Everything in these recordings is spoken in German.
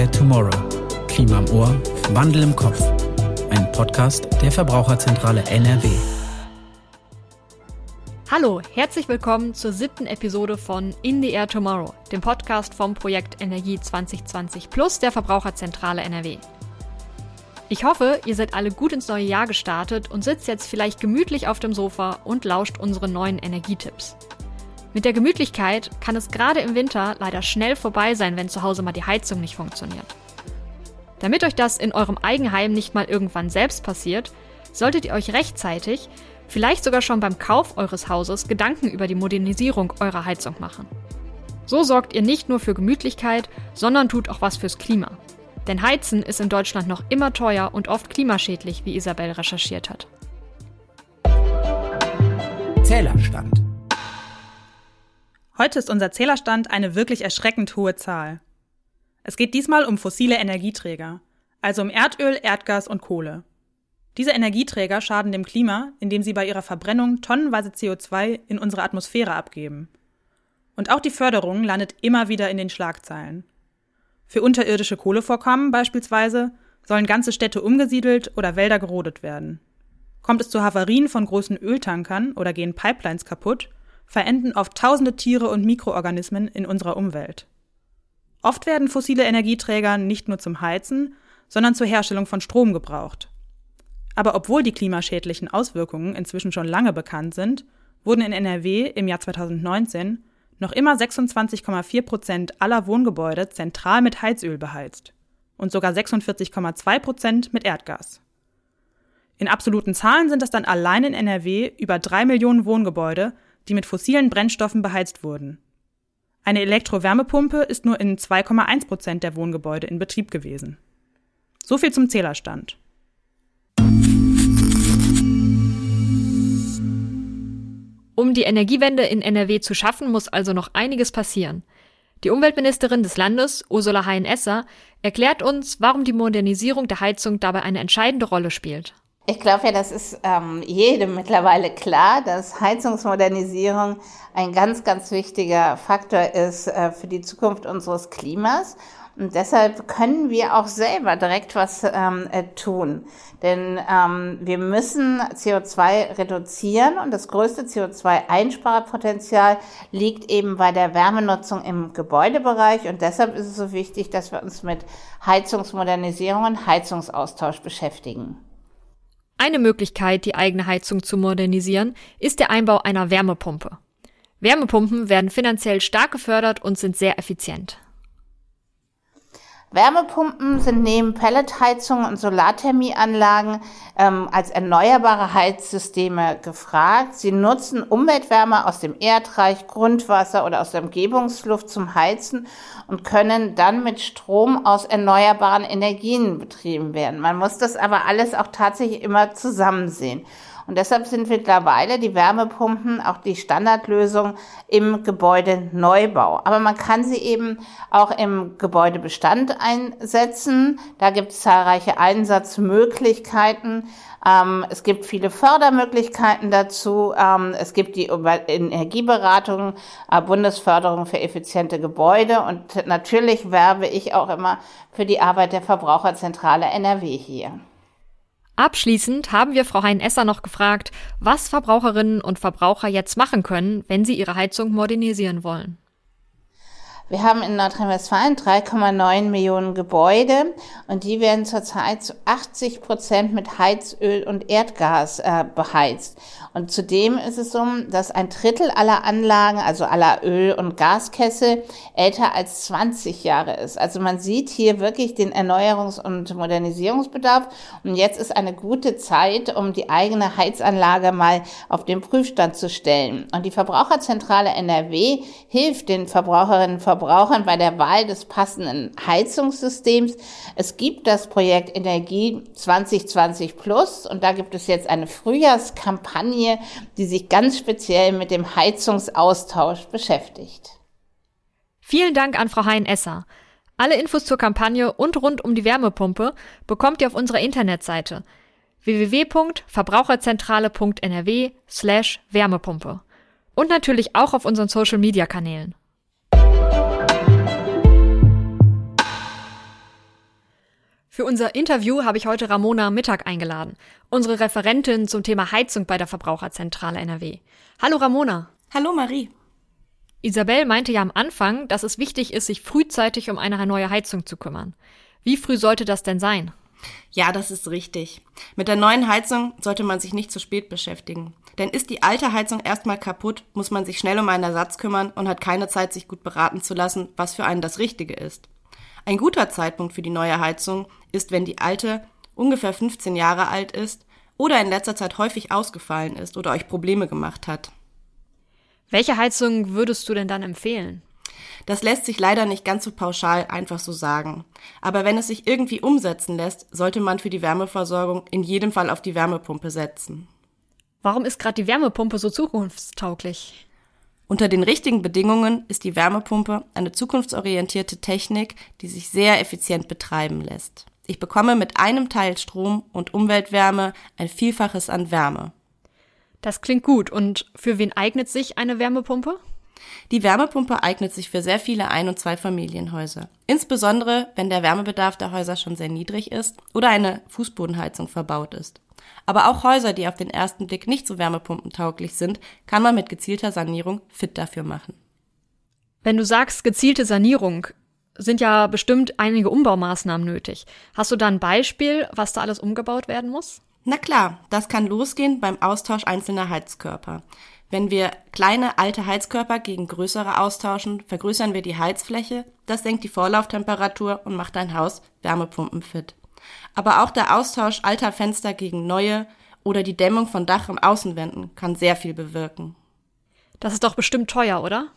Air Tomorrow. Klima im Ohr, Wandel im Kopf. Ein Podcast der Verbraucherzentrale NRW. Hallo, herzlich willkommen zur siebten Episode von In the Air Tomorrow, dem Podcast vom Projekt Energie 2020 Plus der Verbraucherzentrale NRW. Ich hoffe, ihr seid alle gut ins neue Jahr gestartet und sitzt jetzt vielleicht gemütlich auf dem Sofa und lauscht unseren neuen Energietipps. Mit der Gemütlichkeit kann es gerade im Winter leider schnell vorbei sein, wenn zu Hause mal die Heizung nicht funktioniert. Damit euch das in eurem Eigenheim nicht mal irgendwann selbst passiert, solltet ihr euch rechtzeitig vielleicht sogar schon beim Kauf eures Hauses Gedanken über die Modernisierung eurer Heizung machen. So sorgt ihr nicht nur für Gemütlichkeit, sondern tut auch was fürs Klima. Denn Heizen ist in Deutschland noch immer teuer und oft klimaschädlich, wie Isabel recherchiert hat. Zählerstand. Heute ist unser Zählerstand eine wirklich erschreckend hohe Zahl. Es geht diesmal um fossile Energieträger, also um Erdöl, Erdgas und Kohle. Diese Energieträger schaden dem Klima, indem sie bei ihrer Verbrennung tonnenweise CO2 in unsere Atmosphäre abgeben. Und auch die Förderung landet immer wieder in den Schlagzeilen. Für unterirdische Kohlevorkommen beispielsweise sollen ganze Städte umgesiedelt oder Wälder gerodet werden. Kommt es zu Havarien von großen Öltankern oder gehen Pipelines kaputt, verenden oft tausende Tiere und Mikroorganismen in unserer Umwelt. Oft werden fossile Energieträger nicht nur zum Heizen, sondern zur Herstellung von Strom gebraucht. Aber obwohl die klimaschädlichen Auswirkungen inzwischen schon lange bekannt sind, wurden in NRW im Jahr 2019 noch immer 26,4 Prozent aller Wohngebäude zentral mit Heizöl beheizt und sogar 46,2 Prozent mit Erdgas. In absoluten Zahlen sind das dann allein in NRW über drei Millionen Wohngebäude, die mit fossilen Brennstoffen beheizt wurden. Eine Elektrowärmepumpe ist nur in 2,1 Prozent der Wohngebäude in Betrieb gewesen. So viel zum Zählerstand. Um die Energiewende in NRW zu schaffen, muss also noch einiges passieren. Die Umweltministerin des Landes, Ursula Hein-Esser, erklärt uns, warum die Modernisierung der Heizung dabei eine entscheidende Rolle spielt. Ich glaube ja, das ist ähm, jedem mittlerweile klar, dass Heizungsmodernisierung ein ganz, ganz wichtiger Faktor ist äh, für die Zukunft unseres Klimas. Und deshalb können wir auch selber direkt was ähm, äh, tun. Denn ähm, wir müssen CO2 reduzieren und das größte CO2-Einsparpotenzial liegt eben bei der Wärmenutzung im Gebäudebereich. Und deshalb ist es so wichtig, dass wir uns mit Heizungsmodernisierung und Heizungsaustausch beschäftigen. Eine Möglichkeit, die eigene Heizung zu modernisieren, ist der Einbau einer Wärmepumpe. Wärmepumpen werden finanziell stark gefördert und sind sehr effizient. Wärmepumpen sind neben Pelletheizungen und Solarthermieanlagen ähm, als erneuerbare Heizsysteme gefragt. Sie nutzen Umweltwärme aus dem Erdreich, Grundwasser oder aus der Umgebungsluft zum Heizen und können dann mit Strom aus erneuerbaren Energien betrieben werden. Man muss das aber alles auch tatsächlich immer zusammen sehen. Und deshalb sind mittlerweile die Wärmepumpen auch die Standardlösung im Gebäudeneubau. Aber man kann sie eben auch im Gebäudebestand einsetzen. Da gibt es zahlreiche Einsatzmöglichkeiten. Ähm, es gibt viele Fördermöglichkeiten dazu. Ähm, es gibt die Energieberatung, äh, Bundesförderung für effiziente Gebäude und natürlich werbe ich auch immer für die Arbeit der Verbraucherzentrale NRW hier. Abschließend haben wir Frau Hein-Esser noch gefragt, was Verbraucherinnen und Verbraucher jetzt machen können, wenn sie ihre Heizung modernisieren wollen. Wir haben in Nordrhein-Westfalen 3,9 Millionen Gebäude und die werden zurzeit zu 80 Prozent mit Heizöl und Erdgas äh, beheizt. Und zudem ist es so, dass ein Drittel aller Anlagen, also aller Öl- und Gaskessel, älter als 20 Jahre ist. Also man sieht hier wirklich den Erneuerungs- und Modernisierungsbedarf. Und jetzt ist eine gute Zeit, um die eigene Heizanlage mal auf den Prüfstand zu stellen. Und die Verbraucherzentrale NRW hilft den Verbraucherinnen und Verbrauchern Verbrauchern bei der Wahl des passenden Heizungssystems. Es gibt das Projekt Energie 2020 Plus und da gibt es jetzt eine Frühjahrskampagne, die sich ganz speziell mit dem Heizungsaustausch beschäftigt. Vielen Dank an Frau Hein-Esser. Alle Infos zur Kampagne und rund um die Wärmepumpe bekommt ihr auf unserer Internetseite www.verbraucherzentrale.nrw slash Wärmepumpe und natürlich auch auf unseren Social Media Kanälen. Für unser Interview habe ich heute Ramona Mittag eingeladen, unsere Referentin zum Thema Heizung bei der Verbraucherzentrale NRW. Hallo Ramona. Hallo Marie. Isabel meinte ja am Anfang, dass es wichtig ist, sich frühzeitig um eine neue Heizung zu kümmern. Wie früh sollte das denn sein? Ja, das ist richtig. Mit der neuen Heizung sollte man sich nicht zu spät beschäftigen. Denn ist die alte Heizung erstmal kaputt, muss man sich schnell um einen Ersatz kümmern und hat keine Zeit, sich gut beraten zu lassen, was für einen das Richtige ist. Ein guter Zeitpunkt für die neue Heizung ist, wenn die alte ungefähr 15 Jahre alt ist oder in letzter Zeit häufig ausgefallen ist oder euch Probleme gemacht hat. Welche Heizung würdest du denn dann empfehlen? Das lässt sich leider nicht ganz so pauschal einfach so sagen. Aber wenn es sich irgendwie umsetzen lässt, sollte man für die Wärmeversorgung in jedem Fall auf die Wärmepumpe setzen. Warum ist gerade die Wärmepumpe so zukunftstauglich? Unter den richtigen Bedingungen ist die Wärmepumpe eine zukunftsorientierte Technik, die sich sehr effizient betreiben lässt. Ich bekomme mit einem Teil Strom und Umweltwärme ein Vielfaches an Wärme. Das klingt gut. Und für wen eignet sich eine Wärmepumpe? Die Wärmepumpe eignet sich für sehr viele Ein- und Zweifamilienhäuser. Insbesondere, wenn der Wärmebedarf der Häuser schon sehr niedrig ist oder eine Fußbodenheizung verbaut ist. Aber auch Häuser, die auf den ersten Blick nicht so wärmepumpentauglich sind, kann man mit gezielter Sanierung fit dafür machen. Wenn du sagst gezielte Sanierung, sind ja bestimmt einige Umbaumaßnahmen nötig. Hast du da ein Beispiel, was da alles umgebaut werden muss? Na klar, das kann losgehen beim Austausch einzelner Heizkörper. Wenn wir kleine alte Heizkörper gegen größere austauschen, vergrößern wir die Heizfläche, das senkt die Vorlauftemperatur und macht dein Haus wärmepumpenfit aber auch der Austausch alter Fenster gegen neue oder die Dämmung von Dach- und Außenwänden kann sehr viel bewirken. Das ist doch bestimmt teuer, oder?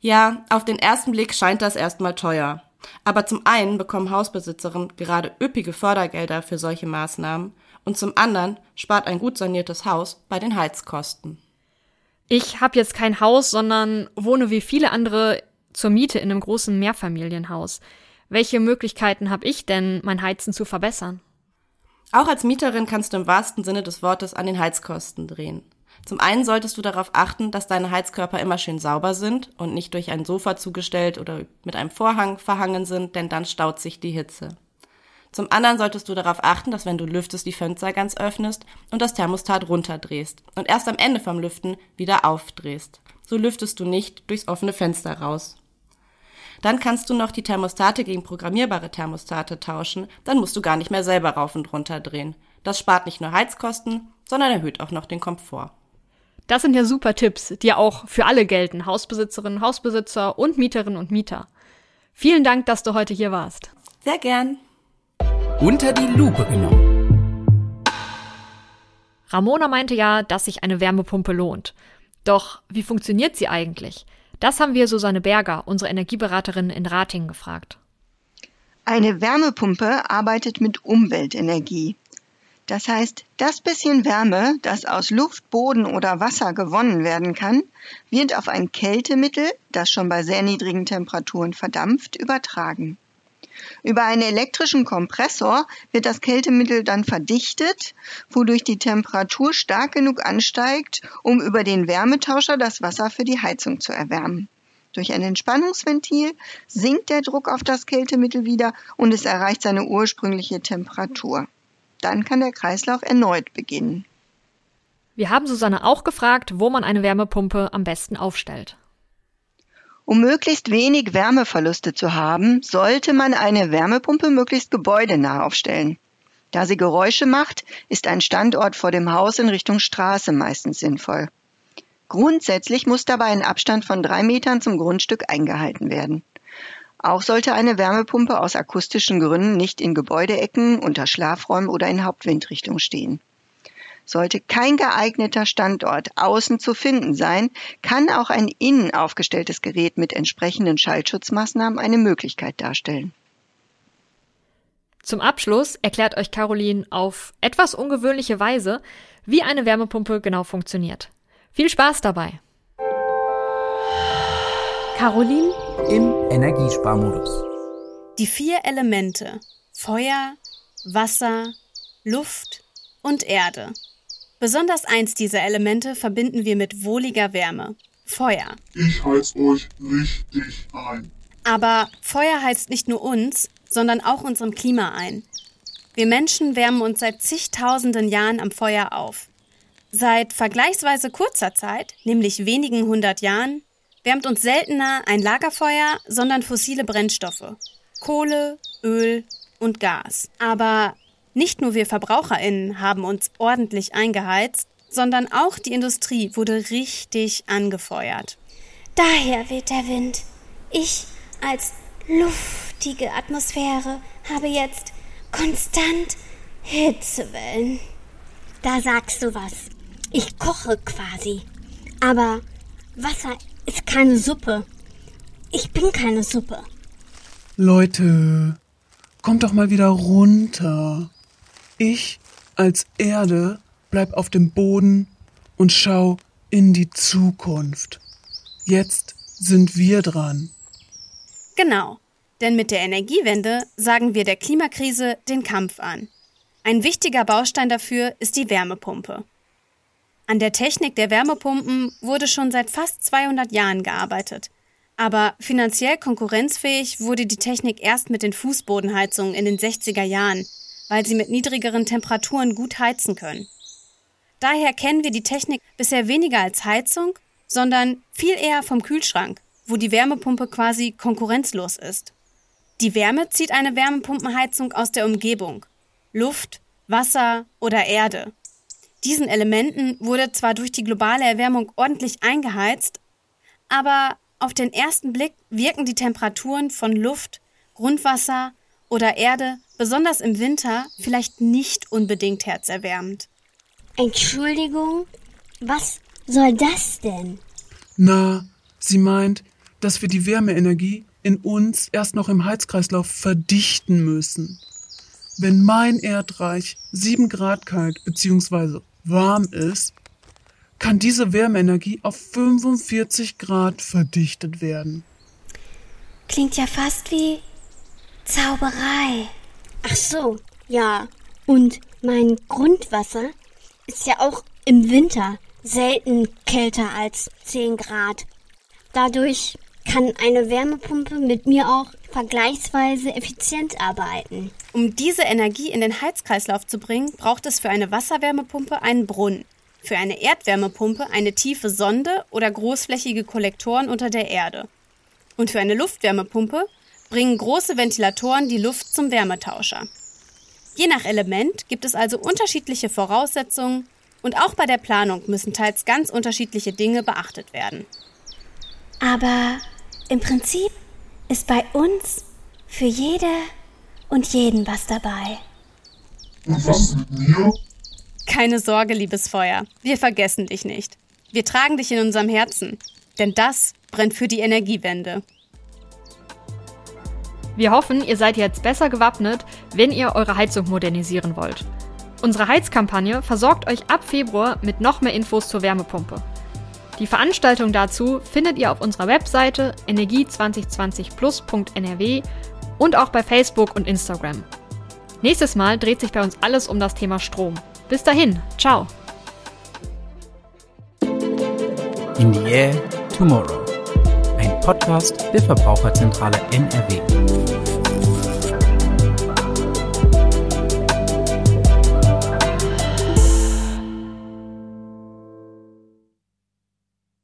Ja, auf den ersten Blick scheint das erstmal teuer. Aber zum einen bekommen Hausbesitzerinnen gerade üppige Fördergelder für solche Maßnahmen und zum anderen spart ein gut saniertes Haus bei den Heizkosten. Ich habe jetzt kein Haus, sondern wohne wie viele andere zur Miete in einem großen Mehrfamilienhaus. Welche Möglichkeiten habe ich denn, mein Heizen zu verbessern? Auch als Mieterin kannst du im wahrsten Sinne des Wortes an den Heizkosten drehen. Zum einen solltest du darauf achten, dass deine Heizkörper immer schön sauber sind und nicht durch ein Sofa zugestellt oder mit einem Vorhang verhangen sind, denn dann staut sich die Hitze. Zum anderen solltest du darauf achten, dass wenn du lüftest, die Fenster ganz öffnest und das Thermostat runterdrehst und erst am Ende vom Lüften wieder aufdrehst. So lüftest du nicht durchs offene Fenster raus. Dann kannst du noch die Thermostate gegen programmierbare Thermostate tauschen, dann musst du gar nicht mehr selber rauf und runter drehen. Das spart nicht nur Heizkosten, sondern erhöht auch noch den Komfort. Das sind ja super Tipps, die ja auch für alle gelten, Hausbesitzerinnen, Hausbesitzer und Mieterinnen und Mieter. Vielen Dank, dass du heute hier warst. Sehr gern. Unter die Lupe genommen. Ramona meinte ja, dass sich eine Wärmepumpe lohnt. Doch wie funktioniert sie eigentlich? Das haben wir Susanne Berger, unsere Energieberaterin in Rating, gefragt. Eine Wärmepumpe arbeitet mit Umweltenergie. Das heißt, das bisschen Wärme, das aus Luft, Boden oder Wasser gewonnen werden kann, wird auf ein Kältemittel, das schon bei sehr niedrigen Temperaturen verdampft, übertragen. Über einen elektrischen Kompressor wird das Kältemittel dann verdichtet, wodurch die Temperatur stark genug ansteigt, um über den Wärmetauscher das Wasser für die Heizung zu erwärmen. Durch ein Entspannungsventil sinkt der Druck auf das Kältemittel wieder und es erreicht seine ursprüngliche Temperatur. Dann kann der Kreislauf erneut beginnen. Wir haben Susanne auch gefragt, wo man eine Wärmepumpe am besten aufstellt. Um möglichst wenig Wärmeverluste zu haben, sollte man eine Wärmepumpe möglichst gebäudenah aufstellen. Da sie Geräusche macht, ist ein Standort vor dem Haus in Richtung Straße meistens sinnvoll. Grundsätzlich muss dabei ein Abstand von drei Metern zum Grundstück eingehalten werden. Auch sollte eine Wärmepumpe aus akustischen Gründen nicht in Gebäudeecken, unter Schlafräumen oder in Hauptwindrichtung stehen. Sollte kein geeigneter Standort außen zu finden sein, kann auch ein innen aufgestelltes Gerät mit entsprechenden Schallschutzmaßnahmen eine Möglichkeit darstellen. Zum Abschluss erklärt euch Caroline auf etwas ungewöhnliche Weise, wie eine Wärmepumpe genau funktioniert. Viel Spaß dabei! Caroline im Energiesparmodus. Die vier Elemente Feuer, Wasser, Luft und Erde Besonders eins dieser Elemente verbinden wir mit wohliger Wärme. Feuer. Ich heiz euch richtig ein. Aber Feuer heizt nicht nur uns, sondern auch unserem Klima ein. Wir Menschen wärmen uns seit zigtausenden Jahren am Feuer auf. Seit vergleichsweise kurzer Zeit, nämlich wenigen hundert Jahren, wärmt uns seltener ein Lagerfeuer, sondern fossile Brennstoffe. Kohle, Öl und Gas. Aber nicht nur wir Verbraucherinnen haben uns ordentlich eingeheizt, sondern auch die Industrie wurde richtig angefeuert. Daher weht der Wind. Ich als luftige Atmosphäre habe jetzt konstant Hitzewellen. Da sagst du was. Ich koche quasi. Aber Wasser ist keine Suppe. Ich bin keine Suppe. Leute, kommt doch mal wieder runter. Ich als Erde bleib auf dem Boden und schau in die Zukunft. Jetzt sind wir dran. Genau, denn mit der Energiewende sagen wir der Klimakrise den Kampf an. Ein wichtiger Baustein dafür ist die Wärmepumpe. An der Technik der Wärmepumpen wurde schon seit fast 200 Jahren gearbeitet. Aber finanziell konkurrenzfähig wurde die Technik erst mit den Fußbodenheizungen in den 60er Jahren, weil sie mit niedrigeren Temperaturen gut heizen können. Daher kennen wir die Technik bisher weniger als Heizung, sondern viel eher vom Kühlschrank, wo die Wärmepumpe quasi konkurrenzlos ist. Die Wärme zieht eine Wärmepumpenheizung aus der Umgebung. Luft, Wasser oder Erde. Diesen Elementen wurde zwar durch die globale Erwärmung ordentlich eingeheizt, aber auf den ersten Blick wirken die Temperaturen von Luft, Grundwasser oder Erde besonders im Winter vielleicht nicht unbedingt herzerwärmend. Entschuldigung, was soll das denn? Na, sie meint, dass wir die Wärmeenergie in uns erst noch im Heizkreislauf verdichten müssen. Wenn mein Erdreich sieben Grad kalt bzw warm ist, kann diese Wärmeenergie auf 45 Grad verdichtet werden. Klingt ja fast wie Zauberei. Ach so, ja. Und mein Grundwasser ist ja auch im Winter selten kälter als 10 Grad. Dadurch kann eine Wärmepumpe mit mir auch vergleichsweise effizient arbeiten. Um diese Energie in den Heizkreislauf zu bringen, braucht es für eine Wasserwärmepumpe einen Brunnen, für eine Erdwärmepumpe eine tiefe Sonde oder großflächige Kollektoren unter der Erde. Und für eine Luftwärmepumpe bringen große Ventilatoren die Luft zum Wärmetauscher. Je nach Element gibt es also unterschiedliche Voraussetzungen und auch bei der Planung müssen teils ganz unterschiedliche Dinge beachtet werden. Aber im Prinzip ist bei uns für jede und jeden was dabei. Und was mit mir? Keine Sorge, liebes Feuer. Wir vergessen dich nicht. Wir tragen dich in unserem Herzen. Denn das brennt für die Energiewende. Wir hoffen, ihr seid jetzt besser gewappnet, wenn ihr eure Heizung modernisieren wollt. Unsere Heizkampagne versorgt euch ab Februar mit noch mehr Infos zur Wärmepumpe. Die Veranstaltung dazu findet ihr auf unserer Webseite energie2020plus.nrw und auch bei Facebook und Instagram. Nächstes Mal dreht sich bei uns alles um das Thema Strom. Bis dahin, ciao. In the Air Tomorrow. Ein Podcast der Verbraucherzentrale NRW.